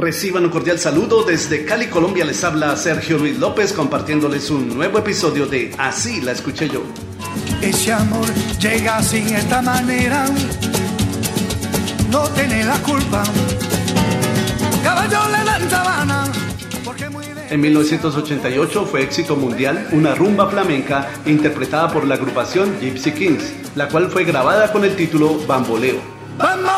Reciban un cordial saludo desde Cali, Colombia. Les habla Sergio Luis López compartiéndoles un nuevo episodio de Así la escuché yo. Ese amor llega sin esta manera, no tiene la culpa. Caballo le dan sabana. En 1988 fue éxito mundial una rumba flamenca interpretada por la agrupación Gypsy Kings, la cual fue grabada con el título Bamboleo. Bamboleo,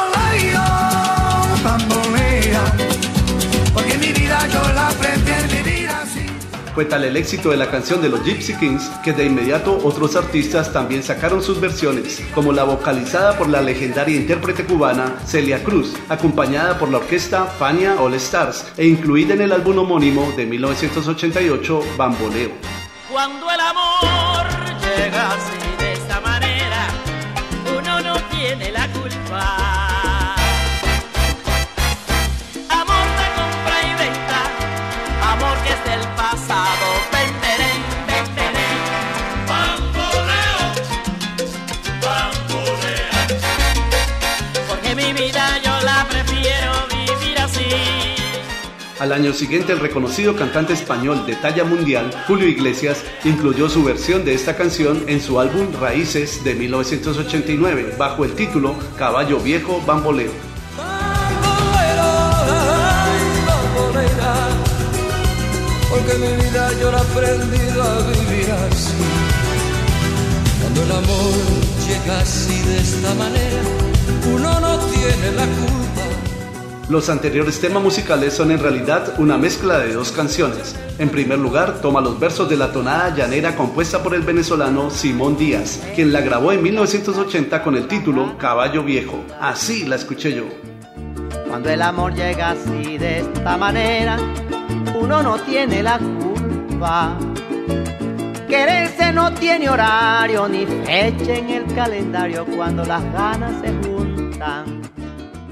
Fue tal el éxito de la canción de los Gypsy Kings que de inmediato otros artistas también sacaron sus versiones, como la vocalizada por la legendaria intérprete cubana Celia Cruz, acompañada por la orquesta Fania All Stars e incluida en el álbum homónimo de 1988 Bamboleo. Cuando el amor del pasado. Bamboleo. Porque mi vida yo la prefiero vivir así. Al año siguiente, el reconocido cantante español de talla mundial, Julio Iglesias, incluyó su versión de esta canción en su álbum Raíces de 1989, bajo el título Caballo Viejo Bamboleo. Mi vida yo la he aprendido a vivir así. Cuando el amor llega así de esta manera, uno no tiene la culpa. Los anteriores temas musicales son en realidad una mezcla de dos canciones. En primer lugar, toma los versos de la tonada llanera compuesta por el venezolano Simón Díaz, quien la grabó en 1980 con el título Caballo Viejo. Así la escuché yo. Cuando el amor llega así de esta manera, uno no tiene la culpa. Quererse no tiene horario ni fecha en el calendario cuando las ganas se juntan.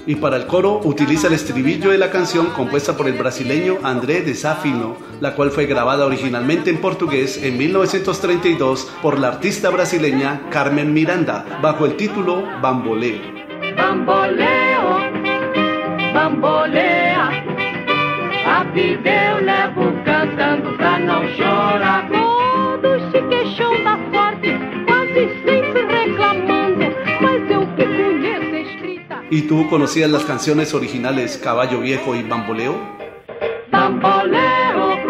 Y para el coro utiliza el estribillo de la canción compuesta por el brasileño André de Safino, la cual fue grabada originalmente en portugués en 1932 por la artista brasileña Carmen Miranda, bajo el título Bamboleo. Bamboleo, A vida eu levo cantando pra não chorar. Todos se queixam da sorte, quase sempre reclamando. Mas eu que conheço escrita. ¿Y tú conocías las canciones originales Caballo Viejo y Bamboleo? Bamboleo,